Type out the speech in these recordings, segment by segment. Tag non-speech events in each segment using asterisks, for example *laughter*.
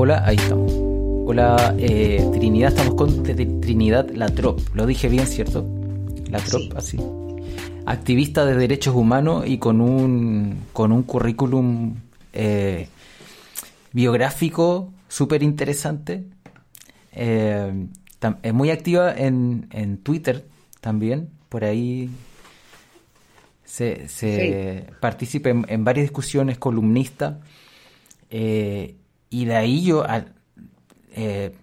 Hola, ahí estamos. Hola, eh, Trinidad, estamos con Trinidad Latrop. Lo dije bien, ¿cierto? Latrop, Sí. así. Activista de derechos humanos y con un, con un currículum eh, biográfico súper interesante. Eh, es muy activa en, en Twitter también. Por ahí se, se participa en, en varias discusiones, columnista. Eh, y de ahí yo eh,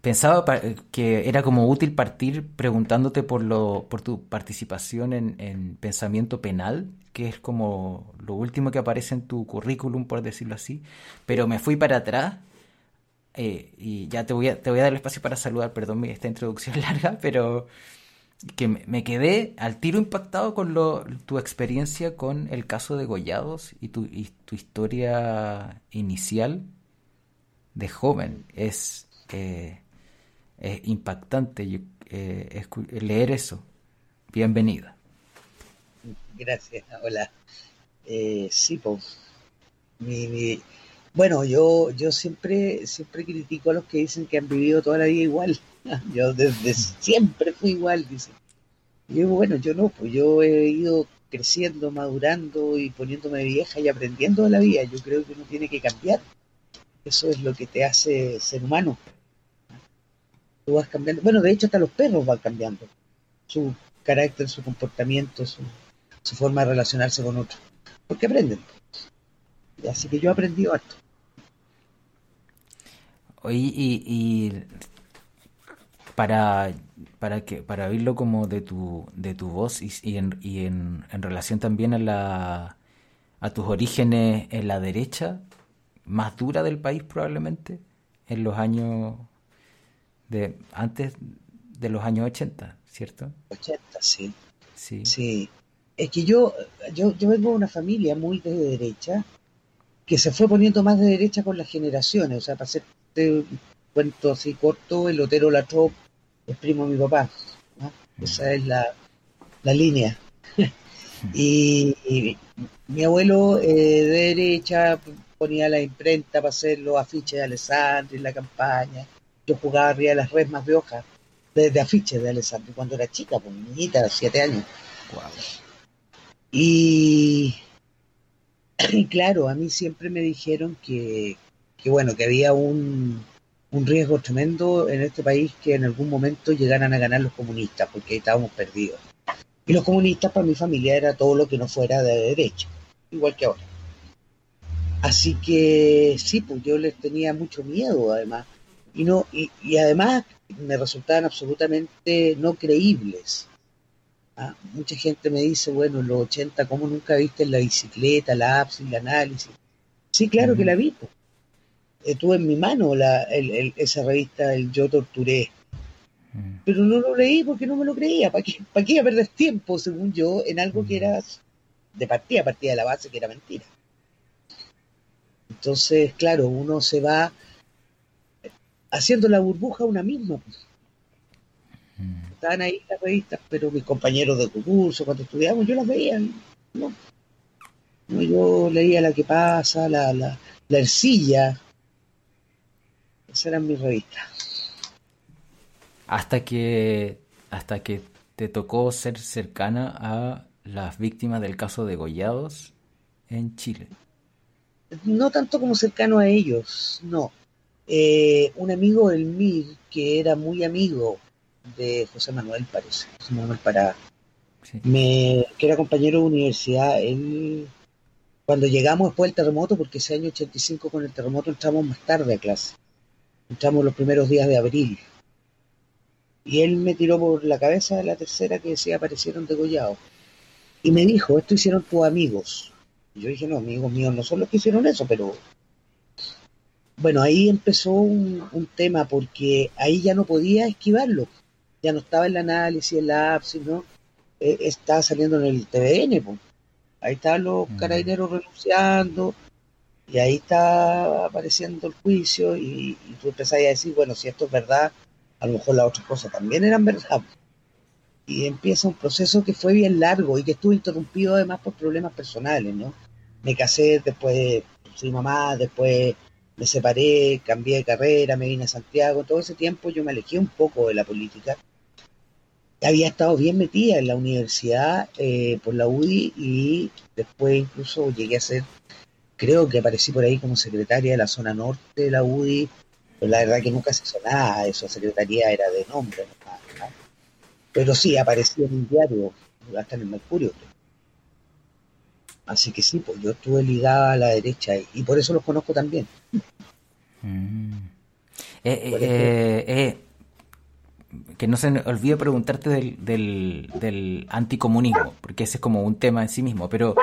pensaba que era como útil partir preguntándote por lo, por tu participación en, en pensamiento penal, que es como lo último que aparece en tu currículum, por decirlo así. Pero me fui para atrás eh, y ya te voy a, te voy a dar el espacio para saludar, perdón esta introducción *laughs* larga, pero que me quedé al tiro impactado con lo, tu experiencia con el caso de Gollados y tu, y tu historia inicial de joven. Es, eh, es impactante eh, leer eso. Bienvenida. Gracias, hola. Eh, sí, pues. Bueno, yo, yo siempre, siempre critico a los que dicen que han vivido toda la vida igual. *laughs* Yo desde siempre fui igual, dicen. Yo bueno, yo no, pues yo he ido creciendo, madurando y poniéndome vieja y aprendiendo de la vida. Yo creo que uno tiene que cambiar. Eso es lo que te hace ser humano. Tú vas cambiando. Bueno, de hecho, hasta los perros van cambiando. Su carácter, su comportamiento, su, su forma de relacionarse con otros. Porque aprenden. Así que yo he aprendido harto. Oye, y, y para, para que para oírlo como de tu, de tu voz y, y en, y en, en relación también a la a tus orígenes en la derecha más dura del país probablemente en los años de antes de los años 80, ¿cierto? 80, sí. Sí. Sí. Es que yo, yo, yo vengo de una familia muy de derecha que se fue poniendo más de derecha con las generaciones. O sea, para hacerte un cuento así corto, el Otero Latrop es primo de mi papá. ¿no? Esa es la, la línea. *laughs* y, y mi abuelo eh, de derecha ponía la imprenta para hacer los afiches de Alessandri en la campaña. Yo jugaba arriba de las resmas de hoja, de, de afiches de Alessandri cuando era chica, pues niñita, siete años. Y, *clears throat* y claro, a mí siempre me dijeron que, que bueno, que había un, un riesgo tremendo en este país que en algún momento llegaran a ganar los comunistas, porque estábamos perdidos. Y los comunistas para mi familia era todo lo que no fuera de derecha, igual que ahora. Así que sí, pues yo les tenía mucho miedo además. Y no, y, y además me resultaban absolutamente no creíbles. Ah, mucha gente me dice, bueno, en los 80, ¿cómo nunca viste la bicicleta, la apps y el análisis? Sí, claro que la vi. pues. Eh, tuve en mi mano la, el- el- esa revista, el Yo Torturé. Pero no lo leí porque no me lo creía. ¿Para qué, para qué iba a perder tiempo, según yo, en algo que era de partida, partida de la base que era mentira? Entonces, claro, uno se va haciendo la burbuja una misma. pues. Estaban ahí las revistas, pero mis compañeros de curso, cuando estudiábamos, yo las veía. No, yo leía La que pasa, La, la, la Ercilla. Esas eran mis revistas. Hasta que hasta que te tocó ser cercana a las víctimas del caso de Gollados en Chile. No tanto como cercano a ellos, no. Eh, un amigo del MIR que era muy amigo de José Manuel, parece, José Manuel Pará, Sí. me, que era compañero de universidad, él, cuando llegamos después del terremoto, porque ese año 85 con el terremoto entramos más tarde a clase, entramos los primeros días de abril. Y él me tiró por la cabeza de la tercera que decía aparecieron degollados. Y me dijo, esto hicieron tus amigos. Y yo dije, no, amigos míos no son los que hicieron eso, pero... Bueno, ahí empezó un, un tema porque ahí ya no podía esquivarlo. Ya no estaba el análisis, en la app, sino eh, estaba saliendo en el TVN. pues. Ahí estaban los Mm. carabineros renunciando y ahí está apareciendo el juicio y, y tú empezás a decir, bueno, si esto es verdad, a lo mejor las otras cosas también eran verdad. Y empieza un proceso que fue bien largo y que estuvo interrumpido además por problemas personales, ¿no? Me casé, después fui mamá, después me separé, cambié de carrera, me vine a Santiago, todo ese tiempo yo me alejé un poco de la política. Había estado bien metida en la universidad eh, por la UDI y después incluso llegué a ser, creo que aparecí por ahí como secretaria de la zona norte de la UDI, pero la verdad que nunca se hizo nada, eso, secretaría era de nombre, no. Pero sí, aparecí en un diario, hasta en el Mercurio. creo. Así que sí, pues yo estuve ligada a la derecha y, y por eso los conozco también. Mm. Eh, eh, eh, eh, que no se olvide preguntarte del, del, del anticomunismo, porque ese es como un tema en sí mismo, pero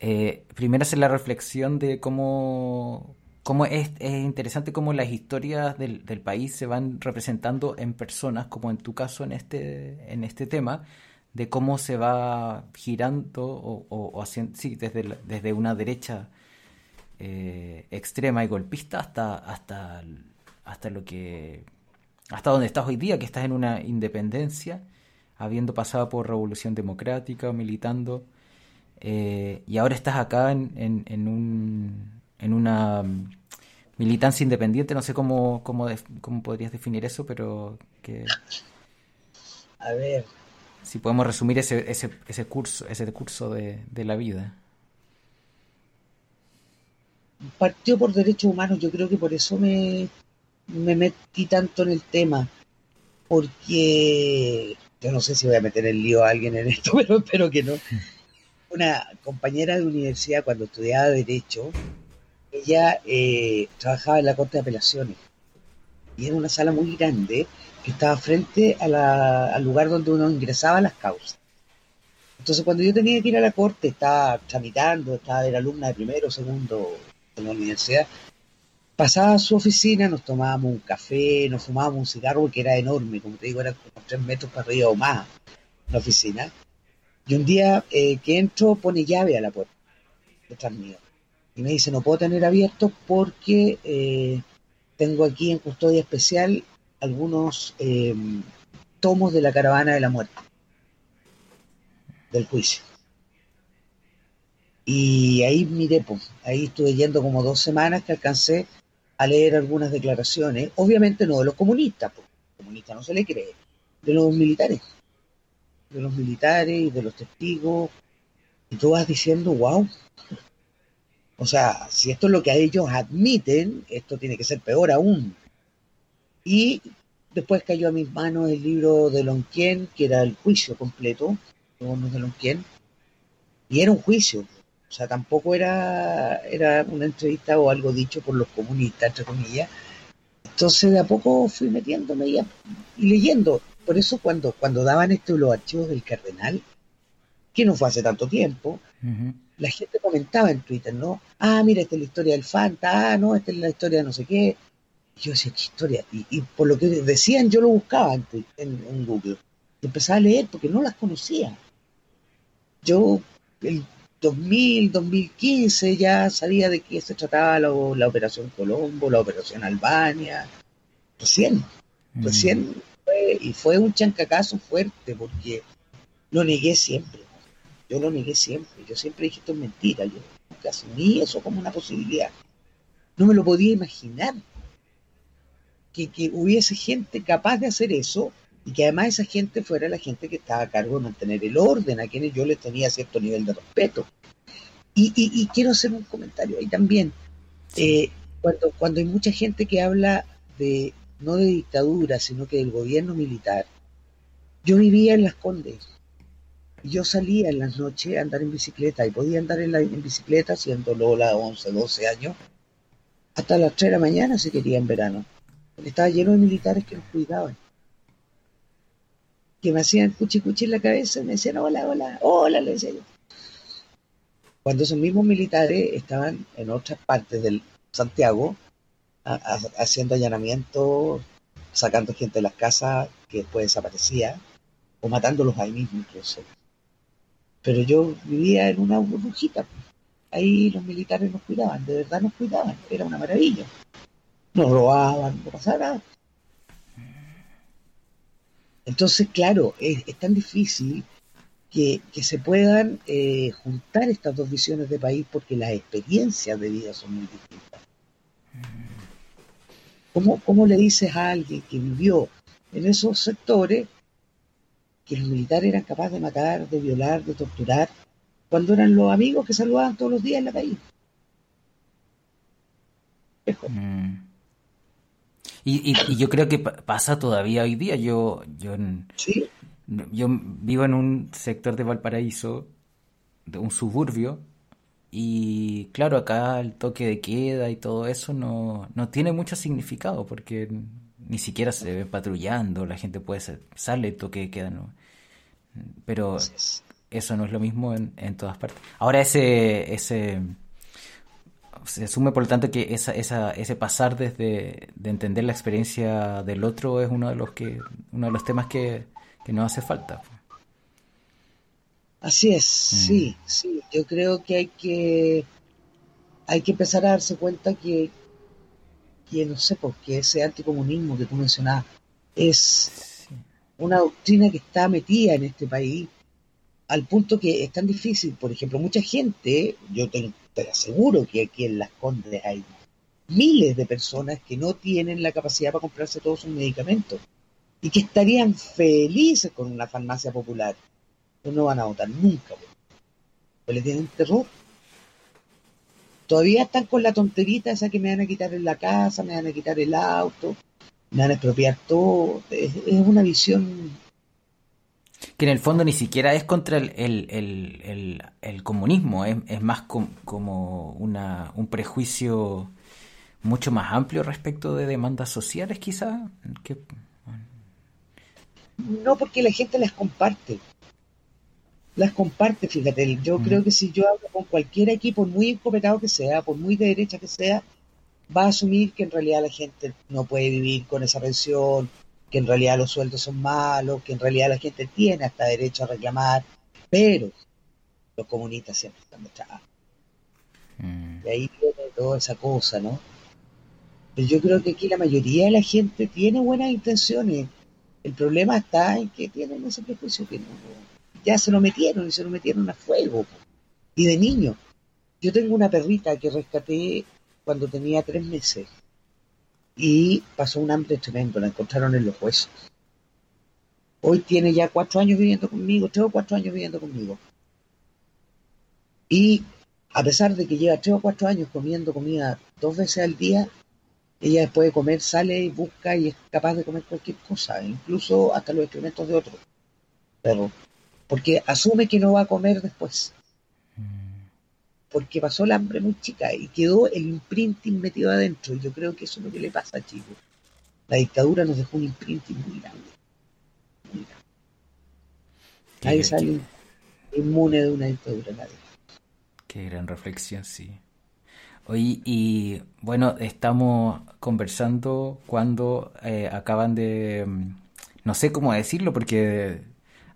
eh, primero hacer la reflexión de cómo, cómo es, es interesante cómo las historias del, del país se van representando en personas, como en tu caso en este, en este tema, de cómo se va girando o, haciendo, sí, desde, desde una derecha eh, extrema y golpista hasta, hasta, hasta lo que hasta donde estás hoy día, que estás en una independencia, habiendo pasado por revolución democrática, militando, eh, y ahora estás acá en, en un, en una mm, militancia independiente, no sé cómo, cómo, cómo podrías definir eso, pero que A ver, si podemos resumir ese, ese, ese curso, ese curso de, de la vida. partió por derechos humanos, yo creo que por eso me, me metí tanto en el tema, porque yo no sé si voy a meter en lío a alguien en esto, *laughs* pero espero que no. Una compañera de universidad cuando estudiaba Derecho, ella eh, trabajaba en la Corte de Apelaciones y era una sala muy grande que estaba frente a la- al lugar donde uno ingresaba las causas. Entonces cuando yo tenía que ir a la corte, estaba tramitando, estaba era alumna de primero, segundo en la universidad, pasaba a su oficina, nos tomábamos un café, nos fumábamos un cigarro que era enorme, como te digo, era como tres metros para arriba o más la oficina. Y un día eh, que entro pone llave a la puerta detrás mío. Y me dice, no puedo tener abierto porque eh, tengo aquí en custodia especial algunos eh, tomos de la caravana de la muerte, del juicio. Y ahí miré, pues, ahí estuve yendo como dos semanas que alcancé a leer algunas declaraciones, obviamente no de los comunistas, porque los comunistas no se le cree, de los militares, de los militares y de los testigos, y tú vas diciendo, wow, o sea, si esto es lo que ellos admiten, esto tiene que ser peor aún. Y después cayó a mis manos el libro de Lonquien, que era el juicio completo, de Lonquien, y era un juicio, o sea, tampoco era, era una entrevista o algo dicho por los comunistas, entre comillas. Entonces de a poco fui metiéndome y, y leyendo. Por eso cuando, cuando daban esto los archivos del cardenal, que no fue hace tanto tiempo. La gente comentaba en Twitter, ¿no? Ah, mira, esta es la historia del Fanta, ah, no, esta es la historia de no sé qué. Y yo decía, ¿qué historia? Y, y por lo que decían, yo lo buscaba en, en, en Google. Y empezaba a leer porque no las conocía. Yo, el 2000, 2015, ya sabía de qué se trataba la, la Operación Colombo, la Operación Albania. Recién, recién fue, y fue un chancacazo fuerte porque lo negué siempre. Yo lo negué siempre. Yo siempre dije esto es mentira. Yo nunca asumí eso como una posibilidad. No me lo podía imaginar. Que, que hubiese gente capaz de hacer eso y que además esa gente fuera la gente que estaba a cargo de mantener el orden, a quienes yo les tenía cierto nivel de respeto. Y, y- y quiero hacer un comentario ahí también. Eh, cuando, cuando hay mucha gente que habla de no de dictadura, sino que del gobierno militar, yo vivía en Las Condes yo salía en las noches a andar en bicicleta y podía andar en, la, en bicicleta siendo Lola 11, 12 años hasta las 3 de la mañana si quería en verano. Estaba lleno de militares que nos cuidaban. que me hacían cuchi cuchi en la cabeza y me decían hola, hola, hola, le decía yo. Cuando esos mismos militares estaban en otras partes del Santiago haciendo allanamientos, sacando gente de las casas que después desaparecía, o matándolos ahí mismo incluso. Pero yo vivía en una burbujita. pues. Ahí los militares nos cuidaban, de verdad nos cuidaban, era una maravilla. Nos robaban, no pasaba nada. Entonces, claro, es, tan difícil que, que se puedan eh, juntar estas dos visiones de país porque las experiencias de vida son muy distintas. ¿Cómo, cómo le dices a alguien que vivió en esos sectores que los militares eran capaces de matar, de violar, de torturar, cuando eran los amigos que saludaban todos los días en la calle? Mm. Y, y- y yo creo que pa- pasa todavía hoy día. Yo, yo, Sí, yo vivo en un sector de Valparaíso, de un suburbio, y claro, acá el toque de queda y todo eso no, no tiene mucho significado porque ni siquiera se ve patrullando, la gente puede ser, sale toque queda, ¿no? Pero eso no es lo mismo en, en todas partes. Ahora ese, ese se asume por lo tanto que esa, esa, ese pasar desde de entender la experiencia del otro es uno de los que uno de los temas que, que nos hace falta. Así es, sí, sí. Yo creo que hay que hay que empezar a darse cuenta que, que no sé, porque ese anticomunismo que tú mencionabas es una doctrina que está metida en este país al punto que es tan difícil. Por ejemplo, mucha gente, yo te, te aseguro que aquí en Las Condes hay miles de personas que no tienen la capacidad para comprarse todos sus medicamentos y que estarían felices con una farmacia popular. Pues no van a votar nunca, pues. Pues le tienen terror. Todavía están con la tonterita esa que me van a quitar en la casa, me van a quitar el auto, me van a expropiar todo. Es, es una visión Que en el fondo ni siquiera es contra el, el, el, el, comunismo, es, es más com- como una, un prejuicio mucho más amplio respecto de demandas sociales, quizá. Que, No, porque la gente las comparte. Las comparte, fíjate. Yo creo que si yo hablo con cualquiera aquí, por muy encopetado que sea, por muy de derecha que sea, va a asumir que en realidad la gente no puede vivir con esa pensión, que en realidad los sueldos son malos, que en realidad la gente tiene hasta derecho a reclamar, pero los comunistas siempre están detrás. mm, Y ahí viene toda esa cosa, ¿no? Pero yo creo que aquí la mayoría de la gente tiene buenas intenciones. El problema está en que tienen ese prejuicio que no, ya se lo metieron y se lo metieron a fuego. Y de niño. Yo tengo una perrita que rescaté cuando tenía tres meses y pasó un hambre tremendo, la encontraron en los huesos. Hoy tiene ya cuatro años viviendo conmigo, tres o cuatro años viviendo conmigo. Y a pesar de que lleva tres o cuatro años comiendo comida dos veces al día, ella después de comer sale y busca y es capaz de comer cualquier cosa, incluso hasta los excrementos de otro perro, porque asume que no va a comer después, porque pasó el hambre muy chica y quedó el imprinting metido adentro, y yo creo que eso es lo que le pasa, chicos. La dictadura nos dejó un imprinting muy grande. Muy grande. Qué- Nadie sale inmune de una dictadura, nadie. Qué gran reflexión, sí. Oye, y bueno, estamos conversando cuando eh, acaban de, mm, no sé cómo decirlo, porque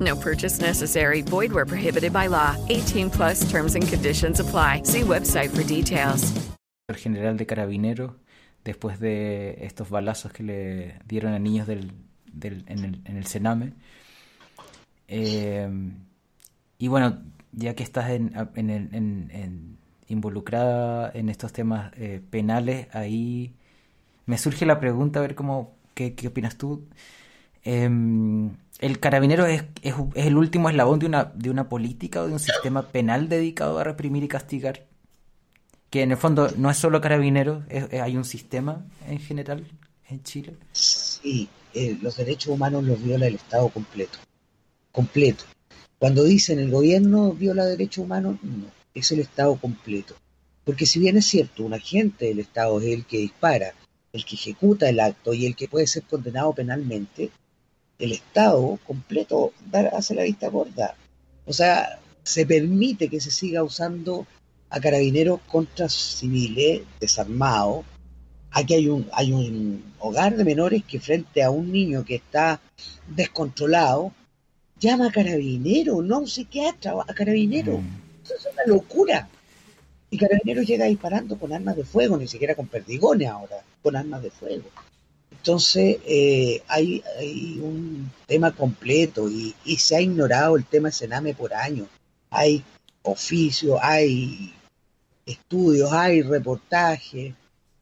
No purchase necessary. Void where prohibited by law. 18 plus terms and conditions apply. See website for details. general de carabineros después de estos balazos que le dieron a niños del, del- en, el, en el Sename. Eh, y bueno, ya que estás en, en el- involucrada en estos temas eh, penales, ahí me surge la pregunta, a ver cómo, qué, qué opinas tú. Em, el carabinero es, el último eslabón de una, de una política o de un sistema penal dedicado a reprimir y castigar. Que en el fondo no es solo es- hay un sistema en general en Chile. Sí, eh, los derechos humanos los viola el Estado completo. Completo. Cuando dicen el gobierno viola derechos humanos, no, es el Estado completo. Porque si bien es cierto, un agente del Estado es el que dispara, el que ejecuta el acto y el que puede ser condenado penalmente, el Estado completo hace la vista gorda. O sea, se permite que se siga usando a carabineros contra civiles desarmados. Aquí hay un, hay un hogar de menores que frente a un niño que está descontrolado, llama a carabinero, no a un psiquiatra, a carabinero. Mm. Eso es una locura. Y Carabineros llega disparando con armas de fuego, ni siquiera con perdigones ahora, con armas de fuego. Entonces, eh, hay, hay un tema completo y, y se ha ignorado el tema Sename por años. Hay oficios, hay estudios, hay reportajes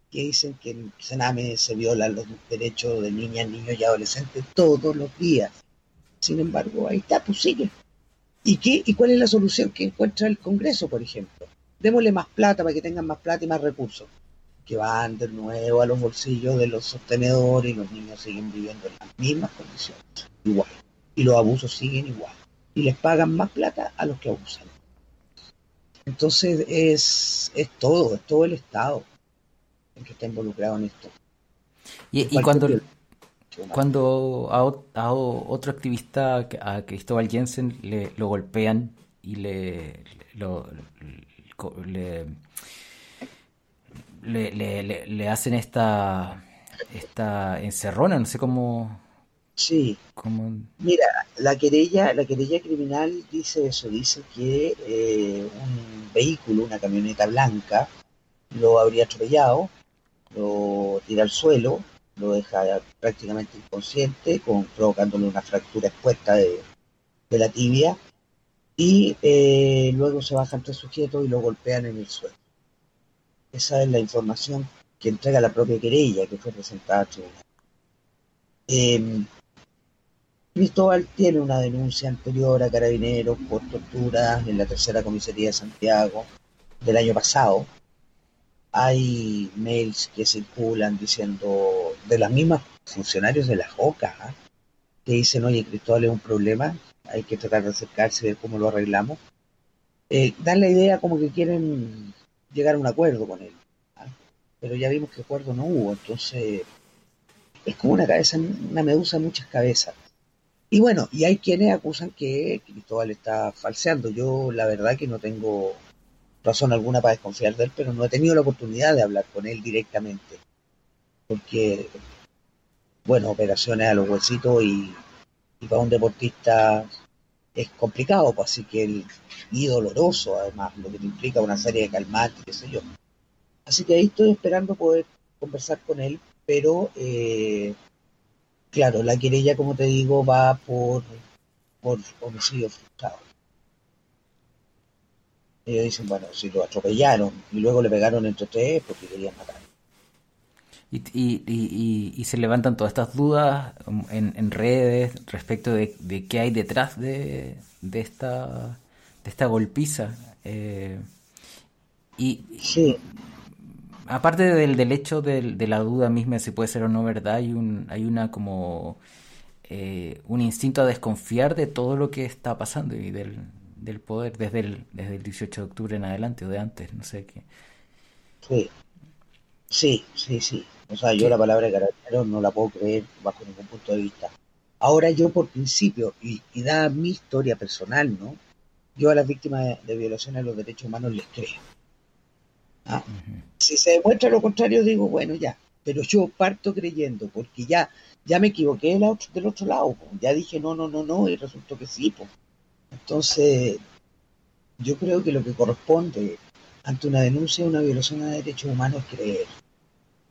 que dicen que en Sename se violan los derechos de niñas, niños y adolescentes todos los días. Sin embargo, ahí está, pues sigue. ¿Y, qué, ¿Y cuál es la solución que encuentra el Congreso, por ejemplo? Démosle más plata para que tengan más plata y más recursos, que van de nuevo a los bolsillos de los sostenedores y los niños siguen viviendo en las mismas condiciones, igual. Y los abusos siguen igual. Y les pagan más plata a los que abusan. Entonces es, es todo, es todo el Estado el que está involucrado en esto. Y, cuando, cuando a, otro activista, a Cristóbal Jensen, le, lo golpean y le, lo- le, le, le- le- le hacen esta, esta encerrona, no sé cómo, Sí, cómo... Mira, la querella, la querella criminal dice eso, dice que eh, un vehículo, una camioneta blanca, lo habría atropellado, lo tira al suelo, lo deja prácticamente inconsciente, con, provocándole una fractura expuesta de, de la tibia, y eh, luego se bajan tres sujetos y lo golpean en el suelo. Esa es la información que entrega la propia querella que fue presentada al tribunal. Em, Cristóbal tiene una denuncia anterior a Carabineros por tortura en la tercera comisaría de Santiago del año pasado. Hay mails que circulan diciendo de las mismas funcionarios de la JOCA ¿ah? que dicen, oye, Cristóbal es un problema, hay que tratar de acercarse y ver cómo lo arreglamos. Eh, dan la idea como que quieren llegar a un acuerdo con él. ¿ah? Pero ya vimos que acuerdo no hubo, entonces es como una cabeza, una medusa en muchas cabezas. Y bueno, y hay quienes acusan que Cristóbal está falseando. Yo la verdad que no tengo razón alguna para desconfiar de él, pero no he tenido la oportunidad de hablar con él directamente. Porque, bueno, operaciones a los huesitos y, y para un deportista es complicado, pues así que el, y doloroso además, lo que te implica una serie de calmantes, qué sé yo. Así que ahí estoy esperando poder conversar con él, pero eh, Claro, la querella, como te digo, va por, por homicidio frustrado. Ellos dicen, bueno, si lo atropellaron y luego le pegaron entre tres porque querían matar. Y, y, y, y se levantan todas estas dudas en, en redes respecto de, de qué hay detrás de, de, esta, de esta golpiza. Eh, y Sí, aparte del, del hecho del- de, la duda misma si puede ser o no verdad, hay un, hay una como eh, un instinto a desconfiar de todo lo que está pasando y del, del poder desde el, desde el 18 de octubre en adelante o de antes, no sé qué. sí, sí, sí, sí. O sea, yo la palabra carabinero no la puedo creer bajo ningún punto de vista. Ahora yo por principio, y, y dada mi historia personal, ¿no? Yo a las víctimas de, de violaciones a los derechos humanos les creo. ¿ah? Si se demuestra lo contrario, digo, bueno, ya. Pero yo parto creyendo, porque ya, ya me equivoqué del otro, del otro lado. po. Ya dije no, no, no, no, y resultó que sí. po. Entonces, yo creo que lo que corresponde ante una denuncia de una violación a derechos humanos es creer.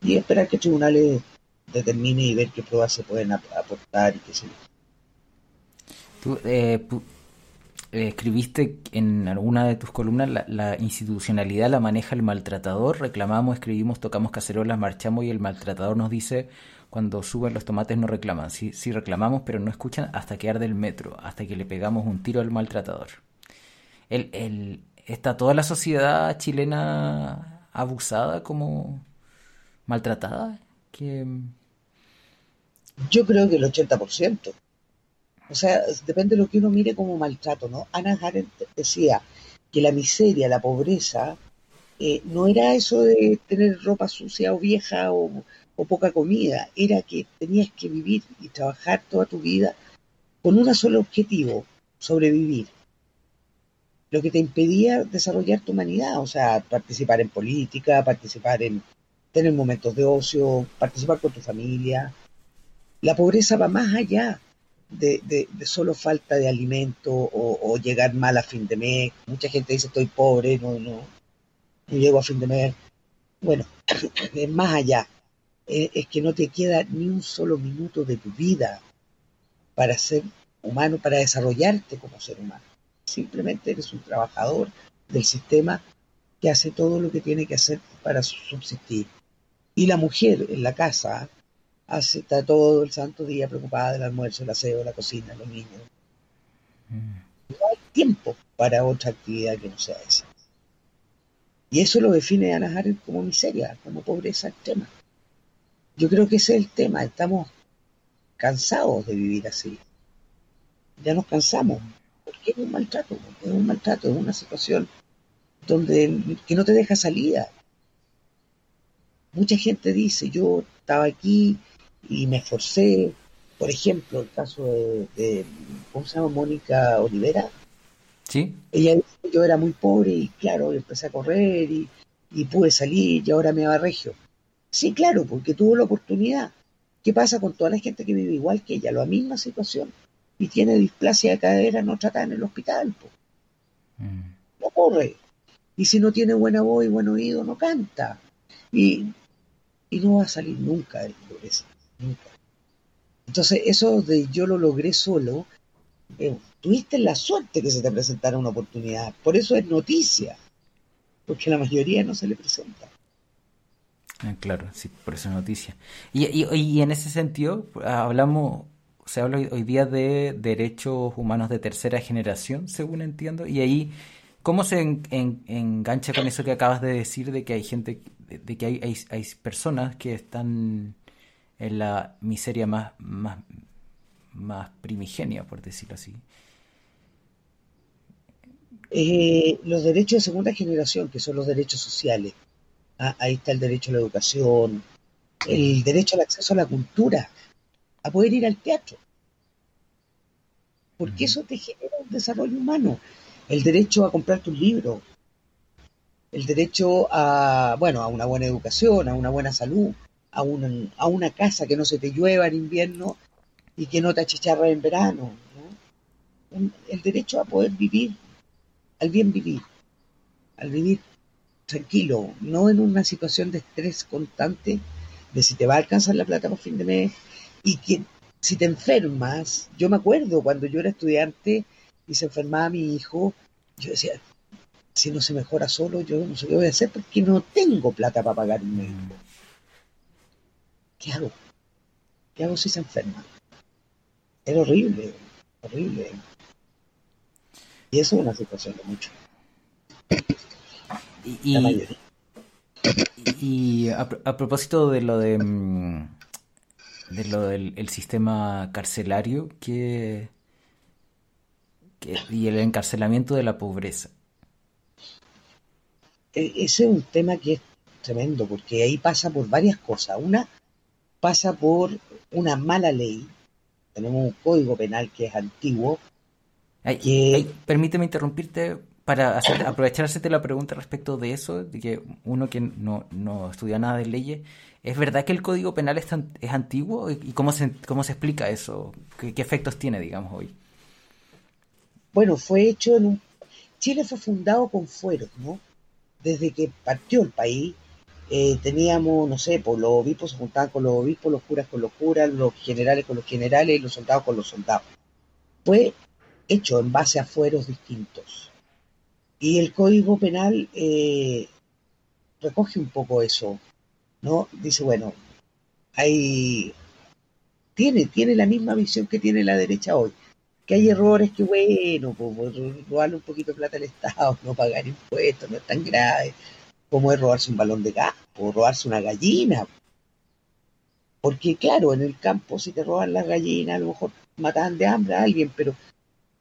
Y esperar que tribunales determine y ver qué pruebas se pueden ap- aportar y qué yo. Tú, eh, escribiste en alguna de tus columnas, la, la, institucionalidad la maneja el maltratador, reclamamos, escribimos, tocamos cacerolas, marchamos y el maltratador nos dice, cuando suben los tomates no reclaman, sí, sí reclamamos, pero no escuchan hasta que arde el metro, hasta que le pegamos un tiro al maltratador. El, el, ¿Está toda la sociedad chilena abusada como maltratada? Que... Yo creo que el 80%. O sea, depende de lo que uno mire como maltrato, ¿no? Ana Arendt decía que la miseria, la pobreza, eh, no era eso de tener ropa sucia o vieja o, o, poca comida, era que tenías que vivir y trabajar toda tu vida con un solo objetivo, sobrevivir. Lo que te impedía desarrollar tu humanidad, o sea, participar en política, participar en tener momentos de ocio, participar con tu familia. La pobreza va más allá de, solo falta de alimento o, llegar mal a fin de mes. Mucha gente dice estoy pobre, no, no, no llego a fin de mes. Bueno, *clears throat* es más allá. Es, es que no te queda ni un solo minuto de tu vida para ser humano, para desarrollarte como ser humano. Simplemente eres un trabajador del sistema que hace todo lo que tiene que hacer para subsistir. Y la mujer en la casa hace, está todo el santo día preocupada del almuerzo, el aseo, la cocina, los niños. Mm. No hay tiempo para otra actividad que no sea esa. Y eso lo define Ana Arendt como miseria, como pobreza extrema. Yo creo que ese es el tema. Estamos cansados de vivir así. Ya nos cansamos. Porque es un maltrato, es un maltrato, es una situación donde que no te deja salida. Mucha gente dice, yo estaba aquí y me esforcé. Por ejemplo, el caso de, de ¿cómo se llama? Mónica Olivera. Sí. Ella dice, yo era muy pobre y claro, empecé a correr y, y pude salir y ahora me va regio. Sí, claro, porque tuvo la oportunidad. ¿Qué pasa con toda la gente que vive igual que ella? La misma situación. Y tiene displasia de cadera, no trata en el hospital. Po. Mm. No corre. Y si no tiene buena voz y buen oído, no canta. Y, y no va a salir nunca de la pobreza. Nunca. Entonces, eso de yo lo logré solo, eh, tuviste la suerte que se te presentara una oportunidad. Por eso es noticia. Porque la mayoría no se le presenta. Ah, claro, sí, por eso es noticia. Y, y, y en ese sentido, hablamos, se habla hoy día de derechos humanos de tercera generación, según entiendo, y ahí, ¿cómo se en, en, engancha con eso que acabas de decir de que hay gente, de, de que hay, hay, hay, personas que están en la miseria más, más, más primigenia, por decirlo así? Eh, los derechos de segunda generación, que son los derechos sociales, Ah, ahí está el derecho a la educación, el derecho al acceso a la cultura, a poder ir al teatro. Porque eso te genera un desarrollo humano. El derecho a comprar tus libros, el derecho a, bueno, a una buena educación, a una buena salud, a una, a una casa que no se te llueva en invierno y que no te achicharra en verano. ¿no? El derecho a poder vivir, al bien vivir, al vivir tranquilo, no en una situación de estrés constante de si te va a alcanzar la plata por fin de mes y que si te enfermas, yo me acuerdo cuando yo era estudiante y se enfermaba mi hijo, yo decía, si no se mejora solo, yo no sé qué voy a hacer porque no tengo plata para pagar un médico. ¿Qué hago? ¿Qué hago si se enferma? Era horrible, horrible. Y eso es una situación de mucho. Y, y, y a, a, propósito de lo de, de lo del el sistema carcelario que, que, y el encarcelamiento de la pobreza. Ese es un tema que es tremendo porque ahí pasa por varias cosas. Una pasa por una mala ley. Tenemos un código penal que es antiguo. Ay, que... ay, permíteme interrumpirte para hacer, aprovecharte la pregunta respecto de eso, de que uno que no, no estudia nada de leyes, ¿es verdad que el Código Penal es, tan, es antiguo? ¿Y cómo se, cómo se explica eso? ¿Qué, ¿Qué, efectos tiene, digamos, hoy? Bueno, fue hecho en un... Chile fue fundado con fueros, ¿no? Desde que partió el país, eh, teníamos, no sé, pues los obispos se juntaban con los obispos, los curas con los curas, los generales con los generales y los soldados con los soldados. Fue hecho en base a fueros distintos. Y el Código Penal eh, recoge un poco eso, ¿no? Dice, bueno, hay, tiene, tiene la misma visión que tiene la derecha hoy, que hay errores que, bueno, como robarle un poquito de plata al Estado, *laughs* no pagar impuestos, no es tan grave, como es robarse un balón de gas, o robarse una gallina. Porque claro, en el campo si te roban las gallinas, a lo mejor matan de hambre a alguien, pero,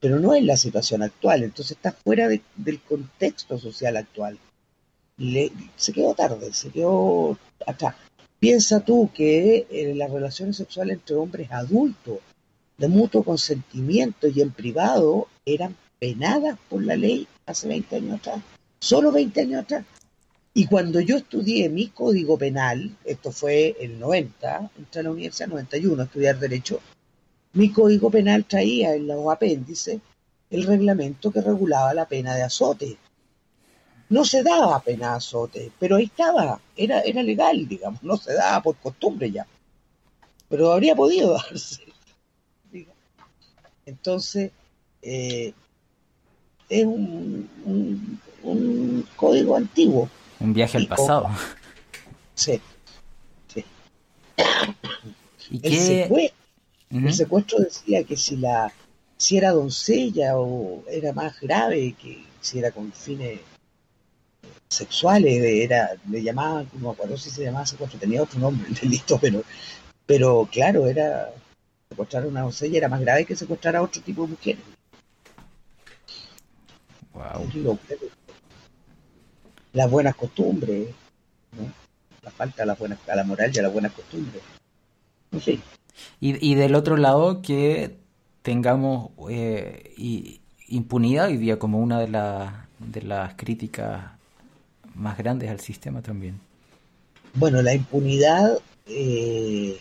pero no es la situación actual, entonces está fuera de- del contexto social actual. Se quedó tarde, se quedó atrás. Piensa tú que eh, las relaciones sexuales entre hombres adultos, de mutuo consentimiento y en privado, eran penadas por la ley hace 20 años atrás, solo 20 años atrás. Y cuando yo estudié mi código penal, esto fue el 90, entré a la universidad 91 a estudiar Derecho, mi código penal traía en los apéndices el reglamento que regulaba la pena de azote. No se daba pena de azote, pero ahí estaba, era, era legal, digamos, no se daba por costumbre ya. Pero habría podido darse. Entonces, eh, es un, un- un código antiguo. Un viaje al pasado. *laughs* Sí. sí. ¿Y El, secuestro, el secuestro decía que si la si era doncella o era más grave que si era con fines sexuales, era, le llamaban, no me acuerdo si se llamaba secuestro, tenía otro nombre el delito, pero, pero claro, era secuestrar a una doncella era más grave que secuestrar a otro tipo de mujeres. Wow. Las buenas costumbres, ¿no? la falta a, las buenas, a la moral y a las buenas costumbres. En fin. Y, y del otro lado, que tengamos eh, impunidad hoy día como una de, las de las críticas más grandes al sistema también. Bueno, la impunidad eh,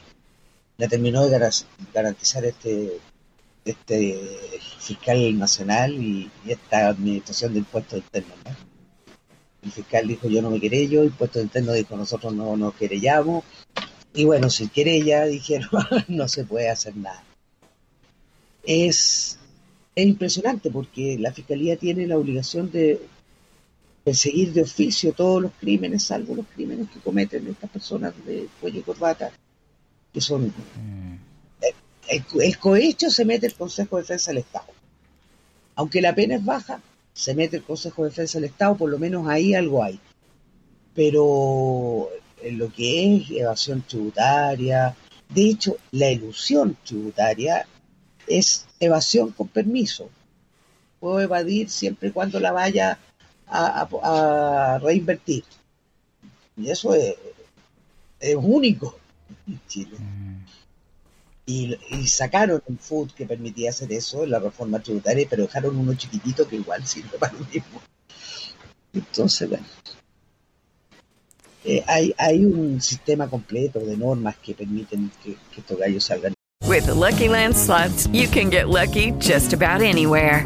la terminó de garantizar este, este fiscal nacional y, esta administración de impuestos internos. ¿no? El fiscal dijo yo no me querello, el impuesto interno dijo nosotros no nos querellamos. Y bueno, si querella, dijeron *laughs* no se puede hacer nada. Es, es impresionante porque la fiscalía tiene la obligación de perseguir de oficio todos los crímenes, salvo los crímenes que cometen estas personas de cuello y corbata, que son... El, el cohecho se mete el Consejo de Defensa del Estado. Aunque la pena es baja, se mete el Consejo de Defensa del Estado, por lo menos ahí algo hay. Pero en lo que es evasión tributaria, de hecho, la ilusión tributaria es evasión con permiso. Puedo evadir siempre y cuando la vaya a, a- a reinvertir. Y eso es, es único en Chile. Y, y sacaron un food que permitía hacer eso en la reforma tributaria, pero dejaron uno chiquitito que igual sirve para lo mismo. Entonces, bueno, eh, hay, hay un sistema completo de normas que permiten que, que estos gallos salgan. With the Lucky Land slots, you can get lucky just about anywhere.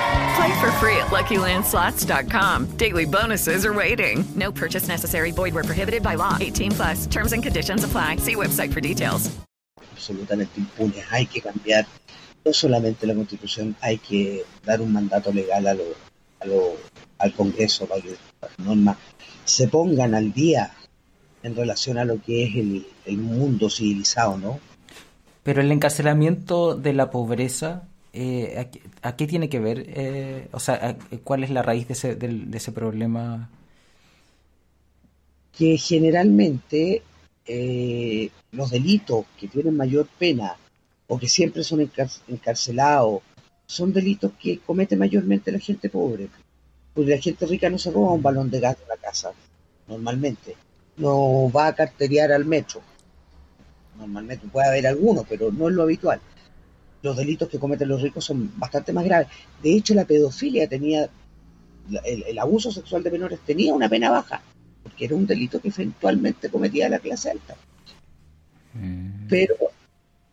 Play for free at LuckyLandSlots.com. Daily bonuses are waiting. No purchase necessary. Void where prohibited by law. 18 plus. Terms and conditions apply. See website for details. absolutamente impunes. Hay que cambiar no solamente la constitución, hay que dar un mandato legal a lo, a lo- al Congreso para que las normas se pongan al día en relación a lo que es el, el mundo civilizado, ¿no? Pero el encarcelamiento de la pobreza, eh, ¿a, a qué tiene que ver? Eh, o sea, ¿a- ¿cuál es la raíz de ese, de ese problema? que generalmente eh, los delitos que tienen mayor pena o que siempre son encar- encarcelados, son delitos que comete mayormente la gente pobre. Porque la gente rica no se roba un balón de gas de la casa, normalmente. No va a carterear al metro. Normalmente puede haber alguno, pero no es lo habitual. Los delitos que cometen los ricos son bastante más graves. De hecho, la pedofilia tenía, el, el abuso sexual de menores tenía una pena baja, porque era un delito que eventualmente cometía la clase alta. Pero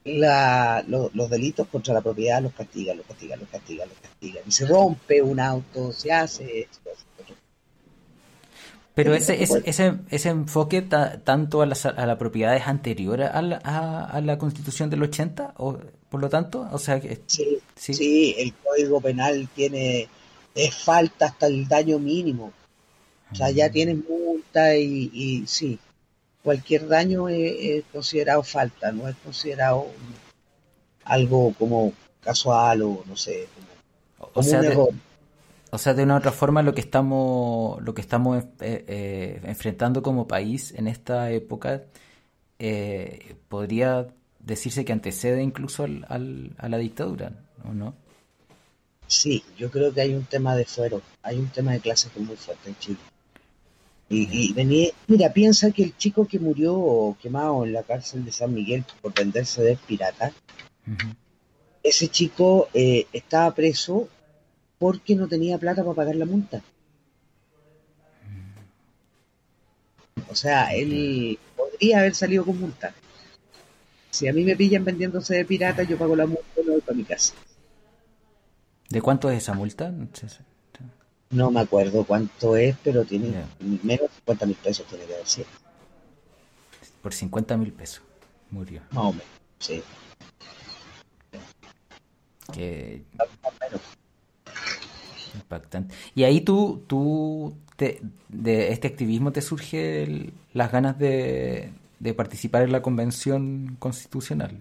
la- lo- los delitos contra la propiedad los castigan, los castigan, los castigan, los castigan. Y se rompe un auto, se hace esto, se hace otro. Pero ese, ese, bueno. ese, ese enfoque ta- tanto a la, a la propiedad es anterior a la, a, a la constitución del 80, o, por lo tanto, o sea, que, Sí, Sí. sí, el código penal tiene, es falta hasta el daño mínimo. O sea, ya tienes multa y, y sí, cualquier daño es, es considerado falta, no es considerado algo como casual o no sé, como, o como sea, un error. O sea, de una u otra forma lo que estamos, lo que estamos eh, eh, enfrentando como país en esta época eh, podría decirse que antecede incluso al, al- a la dictadura, ¿o no? Sí, yo creo que hay un tema de fuero, hay un tema de clase que es muy fuerte en Chile. Y, y venía, mira, piensa que el chico que murió quemado en la cárcel de San Miguel por venderse de pirata, ese chico eh, estaba preso porque no tenía plata para pagar la multa. O sea, él podría haber salido con multa. Si a mí me pillan vendiéndose de pirata, yo pago la multa y me voy para mi casa. ¿De cuánto es esa multa? No me acuerdo cuánto es, pero tiene menos de 50 mil pesos, tiene que decir. Por 50 mil pesos murió. Más o menos, sí. Que Más o menos. Impactante. Y ahí tú, tú te- de este activismo te surge el- las ganas de, participar en la convención constitucional.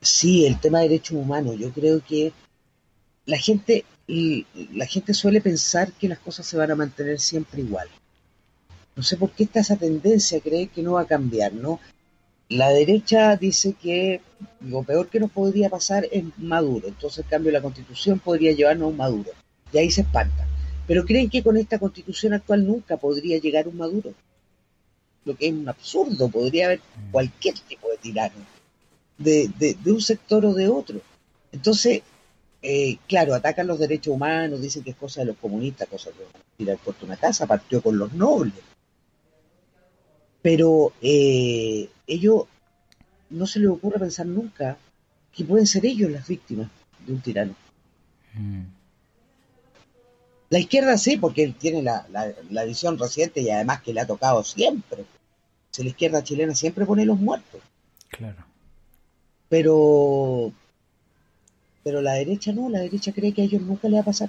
Sí, el tema de derechos humanos. Yo creo que la gente, la gente suele pensar que las cosas se van a mantener siempre igual. No sé por qué está esa tendencia a creer que no va a cambiar, ¿no? La derecha dice que lo peor que nos podría pasar es Maduro, entonces el cambio de la constitución podría llevarnos a un Maduro. Y ahí se espantan. Pero creen que con esta constitución actual nunca podría llegar un Maduro. Lo que es un absurdo, podría haber cualquier tipo de tirano de, de, un sector o de otro. Entonces, eh, claro, atacan los derechos humanos, dicen que es cosa de los comunistas, cosa de tirar por una casa, partió con los nobles. Pero eh, ellos no se les ocurre pensar nunca que pueden ser ellos las víctimas de un tirano. La izquierda sí, porque él tiene la, la, la visión reciente y además que le ha tocado siempre. Si la izquierda chilena siempre pone los muertos. Claro. Pero, pero la derecha no, la derecha cree que a ellos nunca le va a pasar.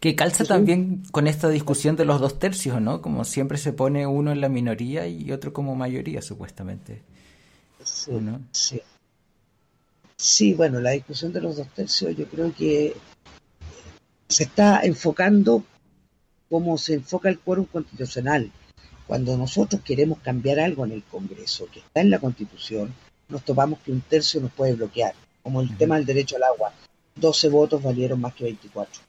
Que calza Sí. también con esta discusión de los dos tercios, ¿no? Como siempre se pone uno en la minoría y otro como mayoría, supuestamente. Sí, ¿O no? sí. Sí, bueno, la discusión de los dos tercios yo creo que se está enfocando como se enfoca el quórum constitucional. Cuando nosotros queremos cambiar algo en el Congreso que está en la Constitución, nos topamos que un tercio nos puede bloquear, como el tema del derecho al agua. 12 votos valieron más que 24.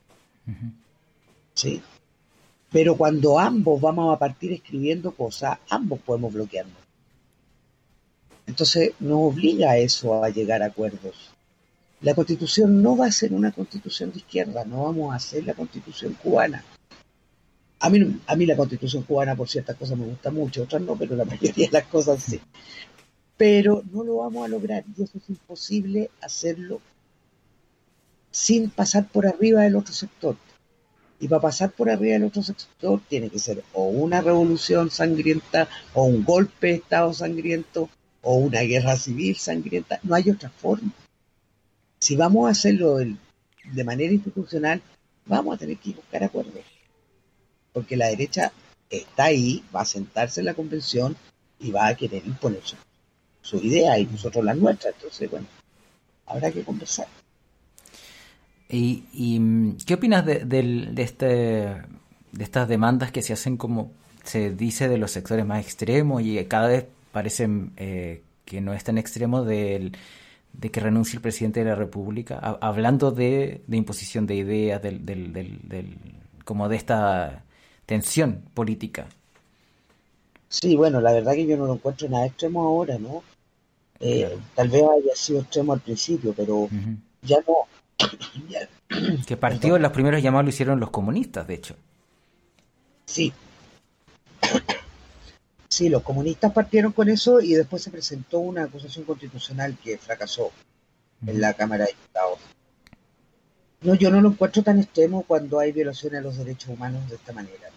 ¿Sí? Pero cuando ambos vamos a partir escribiendo cosas, ambos podemos bloquearnos. Entonces nos obliga a eso a llegar a acuerdos. La constitución no va a ser una constitución de izquierda, no vamos a hacer la constitución cubana. A mí, a mí la constitución cubana por ciertas cosas me gusta mucho, otras no, pero la *laughs* mayoría de las cosas sí. Pero no lo vamos a lograr y eso es imposible hacerlo sin pasar por arriba del otro sector. Y para pasar por arriba del otro sector tiene que ser o una revolución sangrienta, o un golpe de Estado sangriento, o una guerra civil sangrienta. No hay otra forma. Si vamos a hacerlo de manera institucional, vamos a tener que buscar acuerdos. Porque la derecha está ahí, va a sentarse en la convención y va a querer imponer su, su idea y nosotros la nuestra. Entonces, bueno, habrá que conversar. ¿Y, y, mm, qué opinas de, del- de este, de estas demandas que se hacen como se dice de los sectores más extremos y cada vez parecen eh, que no es tan extremo del, de que renuncie el presidente de la República, a- hablando de, de imposición de ideas, del, del, del, del- como de esta tensión política. Sí, bueno, la verdad que yo no lo encuentro nada extremo ahora, ¿no? Eh, Claro. Tal vez haya sido extremo al principio, pero ya no. Que partió, los primeros llamados lo hicieron los comunistas, de hecho. Sí. Sí, los comunistas partieron con eso y después se presentó una acusación constitucional que fracasó en la Cámara de Diputados. No, yo no lo encuentro tan extremo cuando hay violaciones a los derechos humanos de esta manera.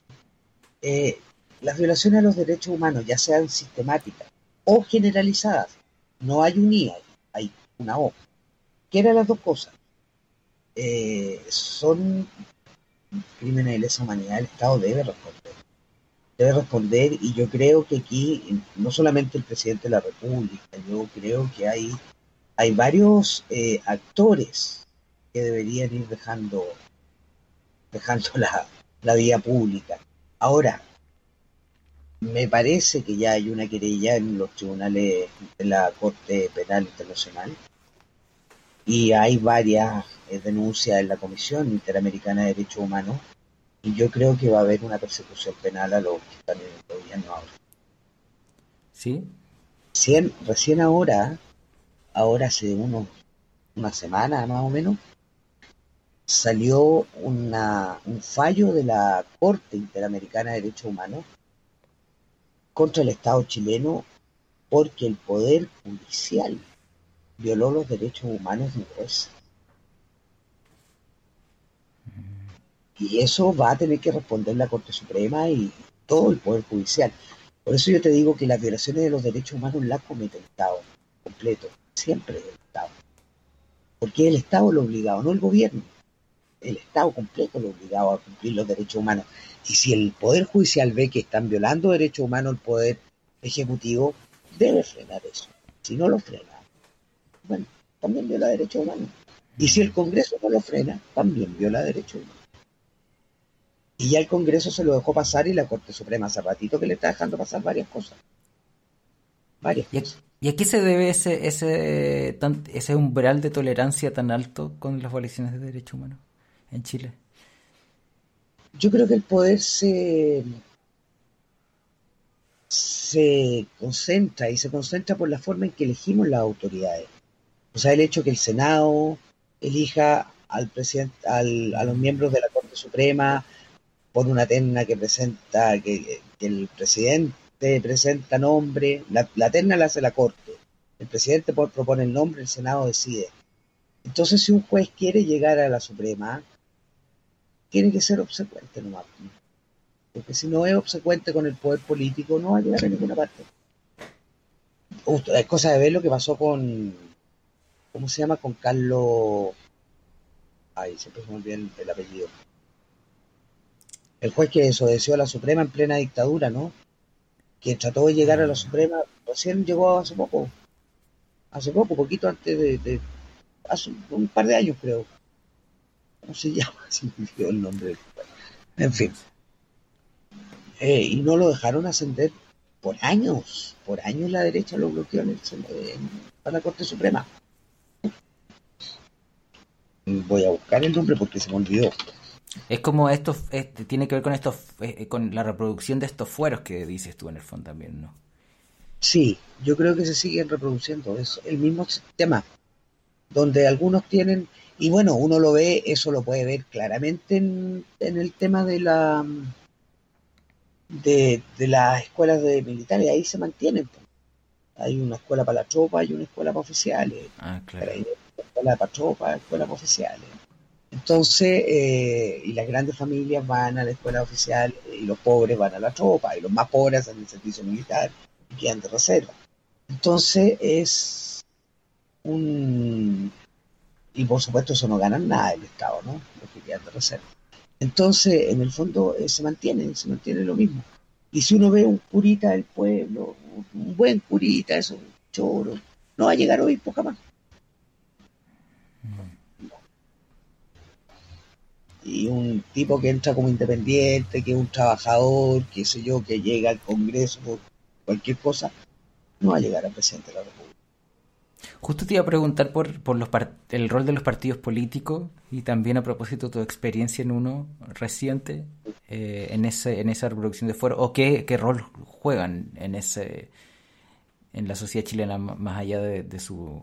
Eh, las violaciones a los derechos humanos, ya sean sistemáticas o generalizadas, no hay un I, hay una O. ¿Qué eran las dos cosas? Eh, son crímenes de lesa humanidad, el Estado debe responder. Debe responder y yo creo que aquí, no solamente el presidente de la República, yo creo que hay, hay varios eh, actores que deberían ir dejando, dejando la, la vía pública. Ahora, me parece que ya hay una querella en los tribunales de la Corte Penal Internacional y hay varias eh, denuncias en la Comisión Interamericana de Derechos Humanos y yo creo que va a haber una persecución penal a los que están en el gobierno ahora. ¿Sí? Recién, recién ahora, ahora hace unos, una semana más o menos, salió una, un fallo de la Corte Interamericana de Derechos Humanos contra el Estado chileno porque el poder judicial violó los derechos humanos de juez. Y eso va a tener que responder la Corte Suprema y todo el Poder Judicial. Por eso yo te digo que las violaciones de los derechos humanos las comete el Estado completo, siempre el Estado. Porque el Estado lo obligado, no el gobierno. El Estado completo lo obligado a cumplir los derechos humanos. Y si el Poder Judicial ve que están violando derechos humanos, el Poder Ejecutivo debe frenar eso. Si no lo frena, bueno, también viola derechos humanos. Y si el Congreso no lo frena, también viola derechos humanos. Y ya el Congreso se lo dejó pasar y la Corte Suprema hace ratito que le está dejando pasar varias cosas. Varias ¿Y a, cosas. y a qué se debe ese, ese, tan- ese umbral de tolerancia tan alto con las violaciones de derechos humanos en Chile? Yo creo que el poder se, se concentra y se concentra por la forma en que elegimos las autoridades. O sea, el hecho que el Senado elija al presidente, al- a los miembros de la Corte Suprema por una terna que presenta, que, el presidente presenta nombre, la, terna la hace la Corte, el presidente po- propone el nombre, el Senado decide. Entonces, si un juez quiere llegar a la Suprema, tiene que ser obsecuente nomás. Porque si no es obsecuente con el poder político, no va a llegar a ninguna parte. Es cosa de ver lo que pasó con, ¿cómo se llama? Con Carlos... Ay, siempre se me olvida el, el apellido. El juez que desobedeció a la Suprema en plena dictadura, ¿no? Que trató de llegar a la Suprema, recién llegó hace poco. Hace poco, poquito antes de... de- hace un par de años, creo. ¿Cómo se *laughs* llama? Se me olvidó el nombre. En fin. Eh, y no lo dejaron ascender por años. Por años la derecha lo bloqueó en, el, en la Corte Suprema. Voy a buscar el nombre porque se me olvidó. Es como esto, es- tiene que ver con estos, eh, con la reproducción de estos fueros que dices tú en el fondo también, ¿no? Sí, yo creo que se siguen reproduciendo. Es el mismo sistema. Donde algunos tienen, y bueno, uno lo ve, eso lo puede ver claramente en, en el tema de la de, de las escuelas de militares, ahí se mantienen. Hay una escuela para la tropa y una escuela para oficiales. Ah, claro. Hay escuela para tropa, escuela para oficiales. Entonces, eh, y las grandes familias van a la escuela oficial y los pobres van a la tropa y los más pobres hacen el servicio militar y quedan de reserva. Entonces es un... Y por supuesto eso no ganan nada el Estado, ¿no? Los que quedan de reserva. Entonces, en el fondo eh, se mantiene, se mantiene lo mismo. Y si uno ve un curita del pueblo, un buen curita, eso, un choro, no va a llegar obispo y un tipo que entra como independiente, que es un trabajador, qué sé yo, que llega al Congreso cualquier cosa, no va a llegar a presidente de la República. Justo te iba a preguntar por, por los el rol de los partidos políticos y también a propósito de tu experiencia en uno reciente eh, en ese en esa reproducción de foro o qué, qué rol juegan en ese en la sociedad chilena más allá de, su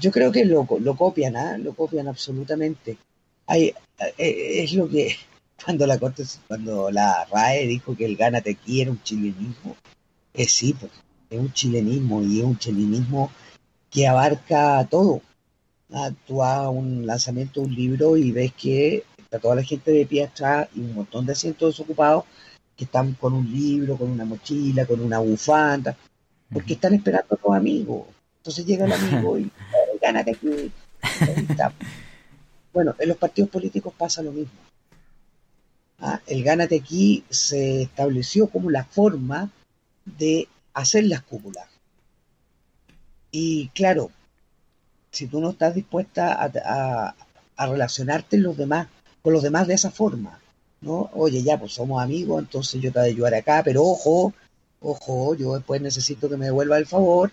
yo creo que lo, lo copian ¿ah? lo copian absolutamente Hay, eh, es lo que *laughs* cuando la corte cuando la RAE dijo que el gánate aquí era un chilenismo es sí porque es un chilenismo y es un chilenismo que abarca todo. Ah, tú haces un lanzamiento de un libro y ves que está toda la gente de pie atrás y un montón de asientos desocupados que están con un libro, con una mochila, con una bufanda, porque están esperando a los amigos. Entonces llega el amigo y *laughs* gánate aquí. Bueno, en los partidos políticos pasa lo mismo. Ah, el gánate aquí se estableció como la forma de hacer las cúpulas. Y claro, si tú no estás dispuesta a, relacionarte los demás, con los demás de esa forma, ¿no? Oye, ya, pues somos amigos, entonces yo te voy a ayudar acá, pero ojo, ojo, yo después necesito que me devuelva el favor.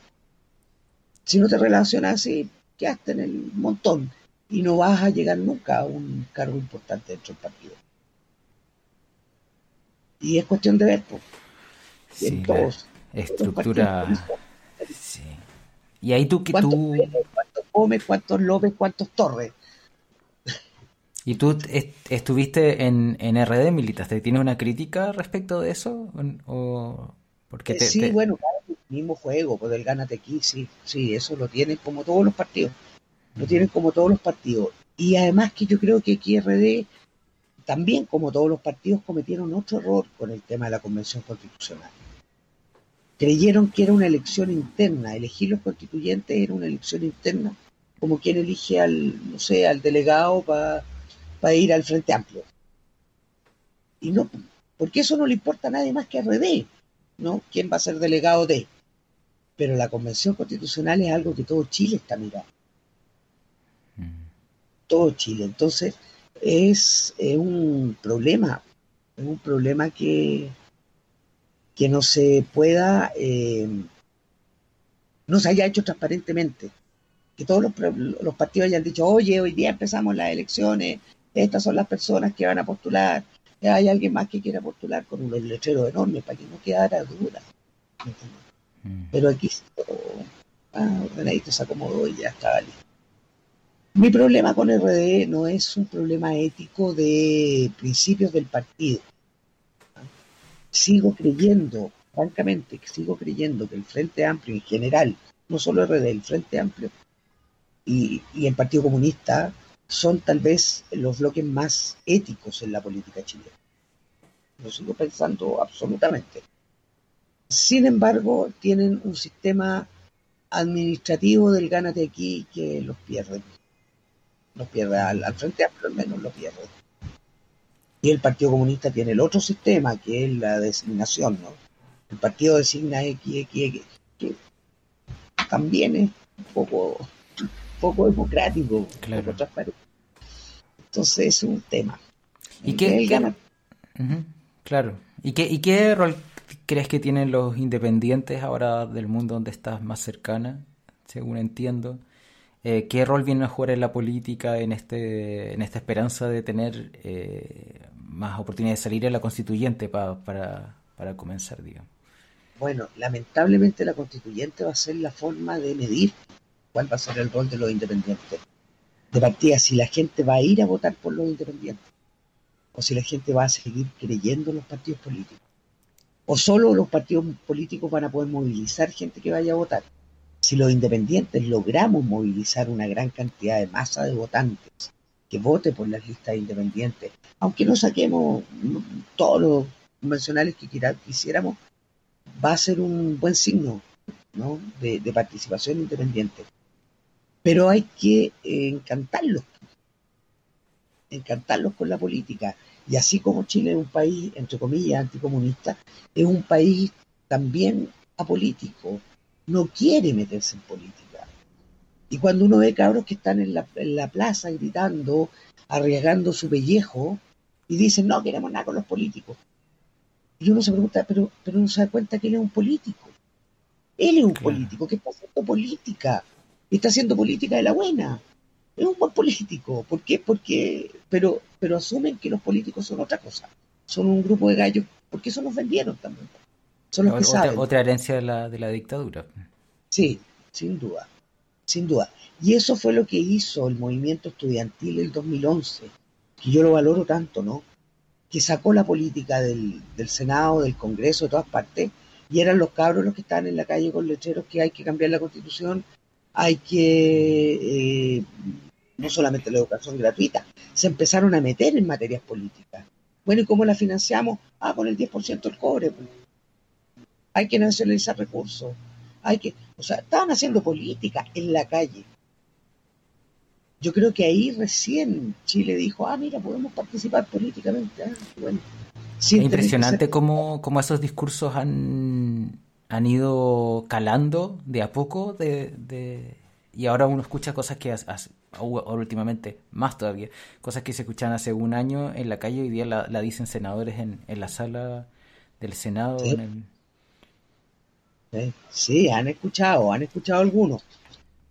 Si no te relacionas así, quedaste en el montón y no vas a llegar nunca a un cargo importante dentro del partido. Y es cuestión de ver, pues. todos estructura. Sí. Y ahí tú que tú. ¿Cuántos Gómez, cuántos López, cuántos Torres? *laughs* ¿Y tú estuviste en, en RD, militaste? ¿Tienes una crítica respecto de eso? ¿O porque sí, bueno, claro, mismo juego, pues el gánate aquí, sí, sí, eso lo tienen como todos los partidos. Lo tienen como todos los partidos. Y además que yo creo que aquí RD, también como todos los partidos, cometieron otro error con el tema de la Convención Constitucional creyeron que era una elección interna, elegir los constituyentes era una elección interna, como quien elige al, no sé, al delegado para ir al Frente Amplio. Y no, porque eso no le importa a nadie más que a RD, ¿no? ¿Quién va a ser delegado de? Pero la Convención Constitucional es algo que todo Chile está mirando. Mm. Todo Chile. Entonces, es un problema, es un problema que, que no se pueda, eh, no se haya hecho transparentemente. Que todos los, partidos hayan dicho, oye, hoy día empezamos las elecciones, estas son las personas que van a postular, hay alguien más que quiera postular con unos letreros enormes para que no quedara duda. Mm. Pero aquí todo ah, ordenadito se acomodó y ya estaba listo. Mi problema con RD no es un problema ético de principios del partido sigo creyendo, francamente, sigo creyendo que el Frente Amplio en general, no solo RD, el Frente Amplio y, el Partido Comunista son tal vez los bloques más éticos en la política chilena. Lo sigo pensando absolutamente. Sin embargo, tienen un sistema administrativo del gánate aquí que los pierde. Los pierde al, al Frente Amplio, al menos los pierde. Y el Partido Comunista tiene el otro sistema, que es la designación, ¿no? El partido designa X, X, X, que también es un poco, poco democrático, claro. poco transparente. Entonces es un tema. ¿Y qué, gana... Claro. ¿Y qué, ¿Y qué rol crees que tienen los independientes ahora del mundo donde estás más cercana, según entiendo? Eh, ¿Qué rol viene a jugar en la política en, este, en esta esperanza de tener eh, más oportunidad de salir en la constituyente para, para comenzar, digamos. Bueno, lamentablemente la constituyente va a ser la forma de medir cuál va a ser el rol de los independientes. De partida, si la gente va a ir a votar por los independientes, o si la gente va a seguir creyendo en los partidos políticos, o solo los partidos políticos van a poder movilizar gente que vaya a votar. Si los independientes logramos movilizar una gran cantidad de masa de votantes que vote por las listas independientes, aunque no saquemos todos los convencionales que quisiéramos, va a ser un buen signo de, participación independiente. Pero hay que encantarlos, encantarlos con la política. Y así como Chile es un país, entre comillas, anticomunista, es un país también apolítico. No quiere meterse en política. Y cuando uno ve cabros que están en la, plaza gritando, arriesgando su pellejo, y dicen, no queremos nada con los políticos. Y uno se pregunta, pero, pero no se da cuenta que él es un político. Él es un político que está haciendo política, está haciendo política de la buena. Es un buen político. ¿Por qué? Porque, pero, pero asumen que los políticos son otra cosa. Son un grupo de gallos, porque eso nos vendieron también. Son los que otra, saben. otra herencia de la, de la dictadura. Sí, sin duda, sin duda. Y eso fue lo que hizo el movimiento estudiantil del 2011, que yo lo valoro tanto, ¿no? Que sacó la política del, del Senado, del Congreso, de todas partes, y eran los cabros los que estaban en la calle con lecheros que hay que cambiar la constitución, hay que, eh, no solamente la educación gratuita, se empezaron a meter en materias políticas. Bueno, ¿y cómo la financiamos? Ah, con el 10% del cobre. pues. Hay que nacionalizar recursos. Hay que, o sea, estaban haciendo política en la calle. Yo creo que ahí recién Chile dijo, ah, mira, podemos participar políticamente. Ah, bueno. Impresionante cómo, cómo esos discursos han, han ido calando de a poco de, de- y ahora uno escucha cosas que o- o últimamente más todavía cosas que se escuchaban hace un año en la calle hoy día la, la dicen senadores en, en la sala del Senado Sí. en el- Sí, Sí, han escuchado, han escuchado algunos,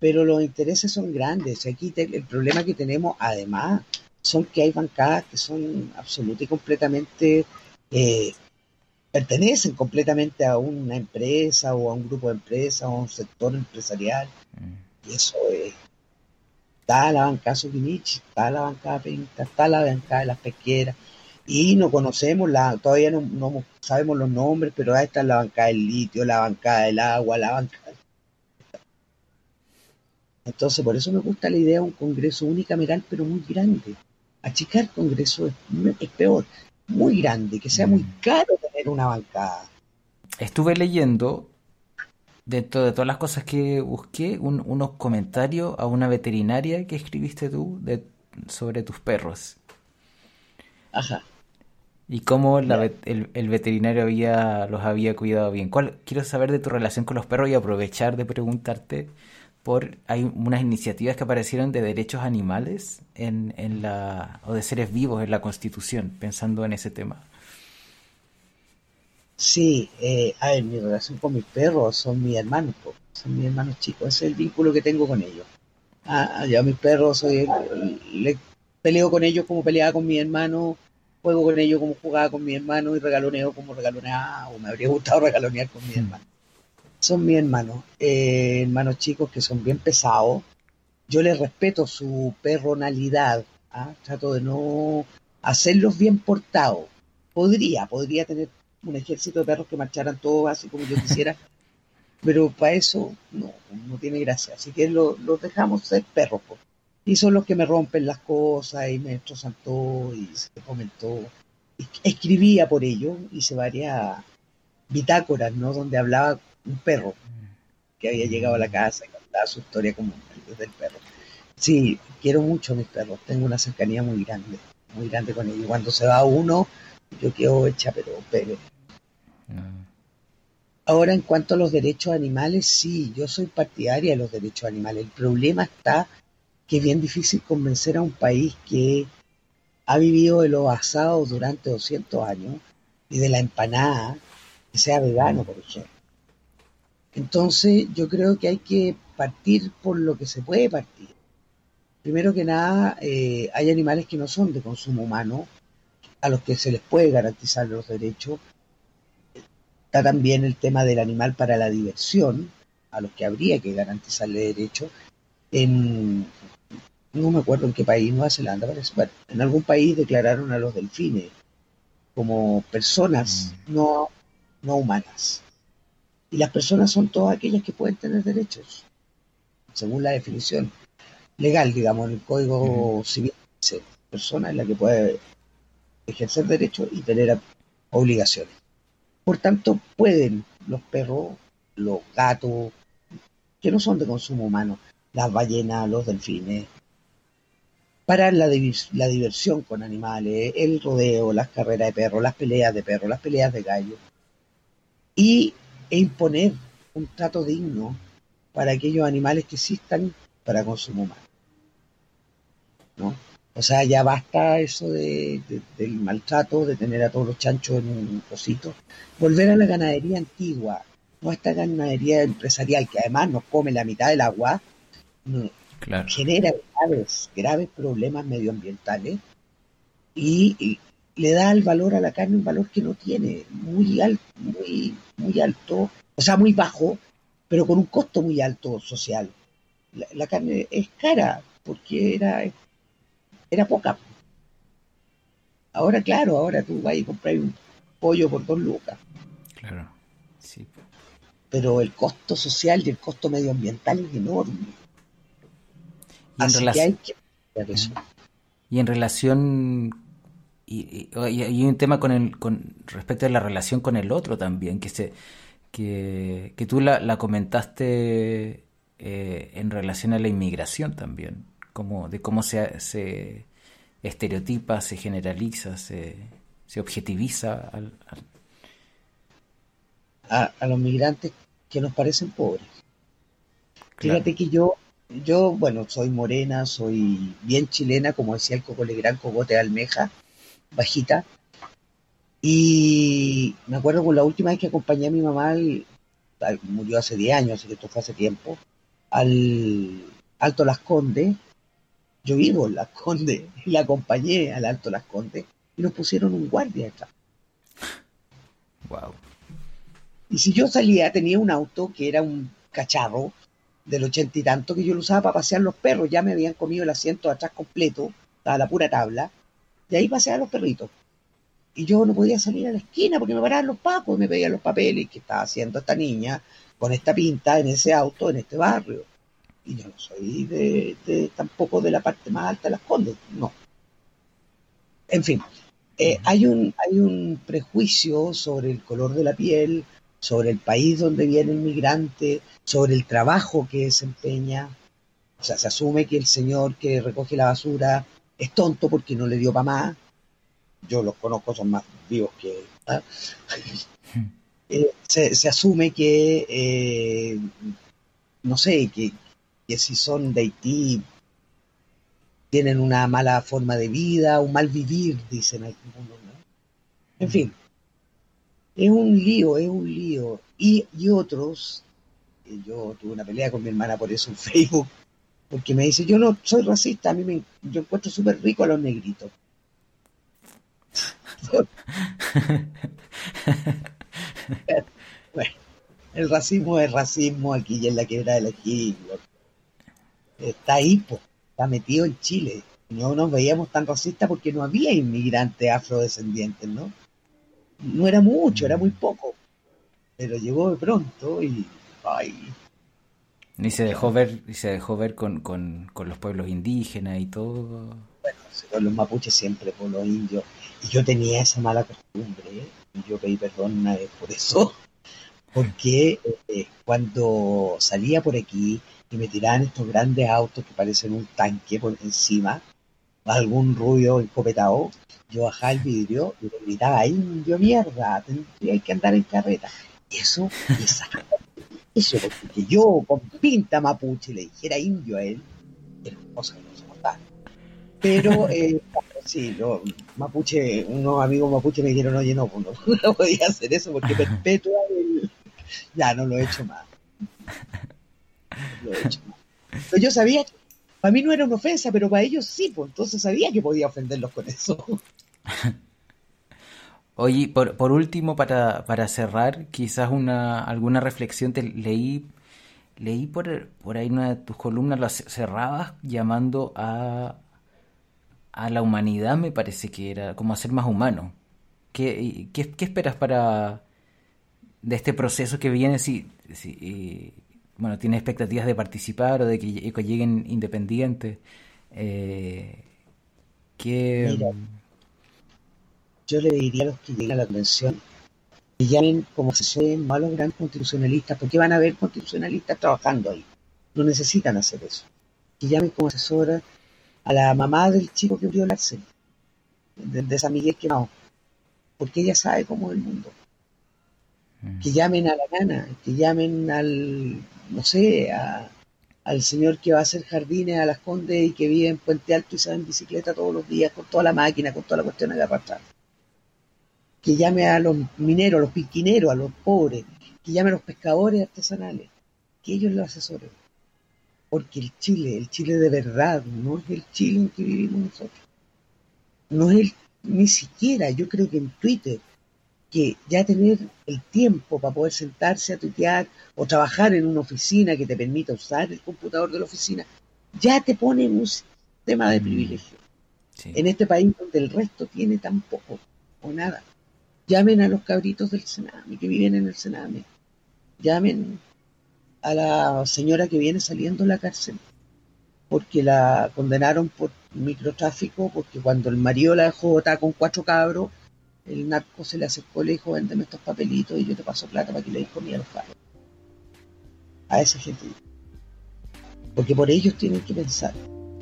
pero los intereses son grandes. Aquí te- el problema que tenemos, además, son que hay bancadas que son absoluta y completamente, eh, pertenecen completamente a una empresa o a un grupo de empresas o a un sector empresarial. Y eso es. Está la bancada Subinich, está la bancada Pinta, está la bancada de las pesqueras. Y no conocemos, la, todavía no, no sabemos los nombres, pero ahí está la bancada del litio, la bancada del agua, la bancada. Entonces, por eso me gusta la idea de un congreso unicameral, pero muy grande. Achicar congreso es, es peor, muy grande, que sea muy caro tener una bancada. estuve leyendo dentro de todas las cosas que busqué un- unos comentarios a una veterinaria que escribiste tú de, sobre tus perros Ajá. y cómo la el, el veterinario había, los había cuidado bien. ¿Cuál, quiero saber de tu relación con los perros y aprovechar de preguntarte por hay unas iniciativas que aparecieron de derechos animales en, en la o de seres vivos en la Constitución, pensando en ese tema. Sí, eh, a ver, mi relación con mis perros son mis hermanos, po, son mis hermanos chicos, ese es el vínculo que tengo con ellos. Ah, yo a mis perros soy, le peleo con ellos como peleaba con mi hermano, juego con ellos como jugaba con mi hermano y regaloneo como regaloneaba o me habría gustado *laughs* regalonear con mi hermano. Son mis hermanos, eh, hermanos chicos que son bien pesados. Yo les respeto su perronalidad, ¿ah? trato de no hacerlos bien portados. Podría, podría tener un ejército de perros que marcharan todos así como yo quisiera, *laughs* pero para eso no, no tiene gracia. Así que lo- los dejamos ser perros. po. Y son los que me rompen las cosas y me destrozan todo y se comen todo. Es- Escribía por ello, hice varias bitácoras, ¿no? Donde hablaba un perro que había llegado a la casa y contaba su historia como desde el perro. Sí, quiero mucho a mis perros, tengo una cercanía muy grande, muy grande con ellos. Cuando se va uno, yo quedo hecha, pero pero Ahora, en cuanto a los derechos animales, sí, yo soy partidaria de los derechos animales. El problema está que es bien difícil convencer a un país que ha vivido de los asados durante 200 años y de la empanada, que sea vegano, por ejemplo. Entonces, yo creo que hay que partir por lo que se puede partir. Primero que nada, eh, hay animales que no son de consumo humano, a los que se les puede garantizar los derechos. Está también el tema del animal para la diversión, a los que habría que garantizarle derechos. En, no me acuerdo en qué país, Nueva Zelanda, parece. Bueno, en algún país declararon a los delfines como personas no, no humanas. Y las personas son todas aquellas que pueden tener derechos, según la definición legal, digamos, en el Código Civil dice, persona es la que puede ejercer derechos y tener obligaciones. Por tanto, pueden los perros, los gatos, que no son de consumo humano, las ballenas, los delfines, parar la, la diversión con animales, el rodeo, las carreras de perros, las peleas de perros, las peleas de gallos, y e imponer un trato digno para aquellos animales que existan para consumo humano. ¿no? O sea, ya basta eso de, de- del maltrato, de tener a todos los chanchos en un cosito. Volver a la ganadería antigua, toda esta ganadería empresarial que además nos come la mitad del agua, no- Claro. genera graves, graves problemas medioambientales y, y le da el valor a la carne un valor que no tiene, muy alto, muy, muy alto, o sea, muy bajo, pero con un costo muy alto social. La, la carne es cara porque era, era poca. Ahora, claro, ahora tú vas y compras un pollo por dos lucas, Claro. Sí. pero el costo social y el costo medioambiental es enorme. Y en, Así que relación- hay que eso. y en relación y, y- y hay un tema con el con respecto a la relación con el otro también que se que, que tú la, la comentaste eh, en relación a la inmigración también como de cómo se, se estereotipa se generaliza se, se objetiviza al, al- a, a los migrantes que nos parecen pobres. Claro. Fíjate que yo, yo, bueno, soy morena, soy bien chilena, como decía el Coco Legrand, cogote de almeja, bajita. Y me acuerdo con la última vez que acompañé a mi mamá, al- al- murió hace 10 años, así que esto fue hace tiempo, al Alto Las Condes. Yo vivo en Las Condes y la acompañé *laughs* al Alto Las Condes y nos pusieron un guardia acá. wow Y si yo salía, tenía un auto que era un cacharro del ochenta y tanto que yo lo usaba para pasear los perros. Ya me habían comido el asiento de atrás completo, estaba la pura tabla, y ahí paseaba los perritos. Y yo no podía salir a la esquina porque me paraban los pacos y me pedían los papeles que estaba haciendo esta niña con esta pinta en ese auto, en este barrio. Y yo no soy de, de- tampoco de la parte más alta de las condes, no. En fin, eh, hay, un, hay un prejuicio sobre el color de la piel, sobre el país donde viene el migrante, sobre el trabajo que desempeña. O sea, se asume que el señor que recoge la basura es tonto porque no le dio para más. Yo los conozco, son más vivos que... ¿ah? *laughs* Eh, se, se asume que, eh, no sé, que, que si son de Haití tienen una mala forma de vida, un mal vivir, dicen algunos. ¿no? En fin, es un lío, es un lío. Y, y otros, eh, yo tuve una pelea con mi hermana por eso en *laughs* Facebook, porque me dice, yo no soy racista, a mí me, yo encuentro súper rico a los negritos. *laughs* bueno, el racismo es racismo aquí y en la quebrada de la. Está ahí, po, está metido en Chile. No nos veíamos tan racistas porque no había inmigrantes afrodescendientes, ¿no? No era mucho, era muy poco. Pero llegó de pronto y. Ay, y se dejó ver y se dejó ver con, con, con los pueblos indígenas y todo bueno, los mapuches siempre, por los indios. Y yo tenía esa mala costumbre, ¿eh? y yo pedí perdón una vez por eso. *laughs* Porque eh, cuando salía por aquí y me tiraban estos grandes autos que parecen un tanque por encima, algún rubio encopetado, yo bajaba el vidrio y le gritaba, indio mierda, tendría que andar en carreta. Y eso, esa, eso, porque yo con pinta mapuche le dijera indio a él, era una cosa que no soportaba. Pero eh, sí, lo, mapuche, unos amigos mapuche me dijeron, oye, no, pues no, *laughs* no podía hacer eso porque perpetúa el... Ya, no lo he hecho más. *laughs* Hecho yo sabía para mí no era una ofensa, pero para ellos sí, pues entonces sabía que podía ofenderlos con eso. *laughs* Oye, por, por último, para, para cerrar, quizás una alguna reflexión te leí leí por, por ahí una de tus columnas, las cerrabas llamando a, a la humanidad, me parece que era, como a ser más humano. ¿Qué, qué, qué esperas para de este proceso que viene? Si, si eh, bueno, tienes expectativas de participar o de que, que lleguen independientes. Eh, ¿qué, Mira, yo le diría a los que lleguen a la convención que llamen como asesores no a los grandes constitucionalistas, porque van a haber constitucionalistas trabajando ahí. No necesitan hacer eso. Que llamen como asesora a la mamá del chico que murió en la cárcel, de, de San Miguel quemado, porque ella sabe cómo es el mundo. Que llamen a la gana, que llamen al, no sé, a, al señor que va a hacer jardines a las Condes y que vive en Puente Alto y va en bicicleta todos los días con toda la máquina, con toda la cuestión de arrastrar. Que llame a los mineros, a los piquineros, a los pobres, que llame a los pescadores artesanales, que ellos lo asesoren. Porque el Chile, el Chile de verdad, no es el Chile en que vivimos nosotros. No es el, ni siquiera, yo creo que en Twitter, que ya tener el tiempo para poder sentarse a tuitear o trabajar en una oficina que te permita usar el computador de la oficina, ya te pone en un sistema de privilegio. En este país donde el resto tiene tan poco o nada. Llamen a los cabritos del Sename que viven en el Sename. Llamen a la señora que viene saliendo de la cárcel porque la condenaron por microtráfico, porque cuando el marido la dejó botar con cuatro cabros, el narco se le acercó y le dijo, véndeme estos papelitos y yo te paso plata para que le des comida a los cabros. A esa gente. Porque por ellos tienen que pensar.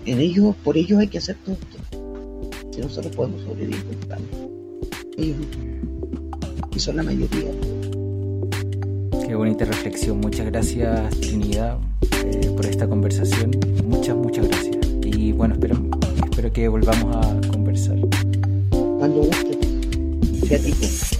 En ellos, por ellos hay que hacer todo esto. Si nosotros podemos sobrevivir Ellos no. Y son la mayoría. Qué bonita reflexión. Muchas gracias, Trinidad, eh, por esta conversación. Muchas, muchas gracias. Y bueno, espero, espero que volvamos a conversar. Cuando guste. Fíjate.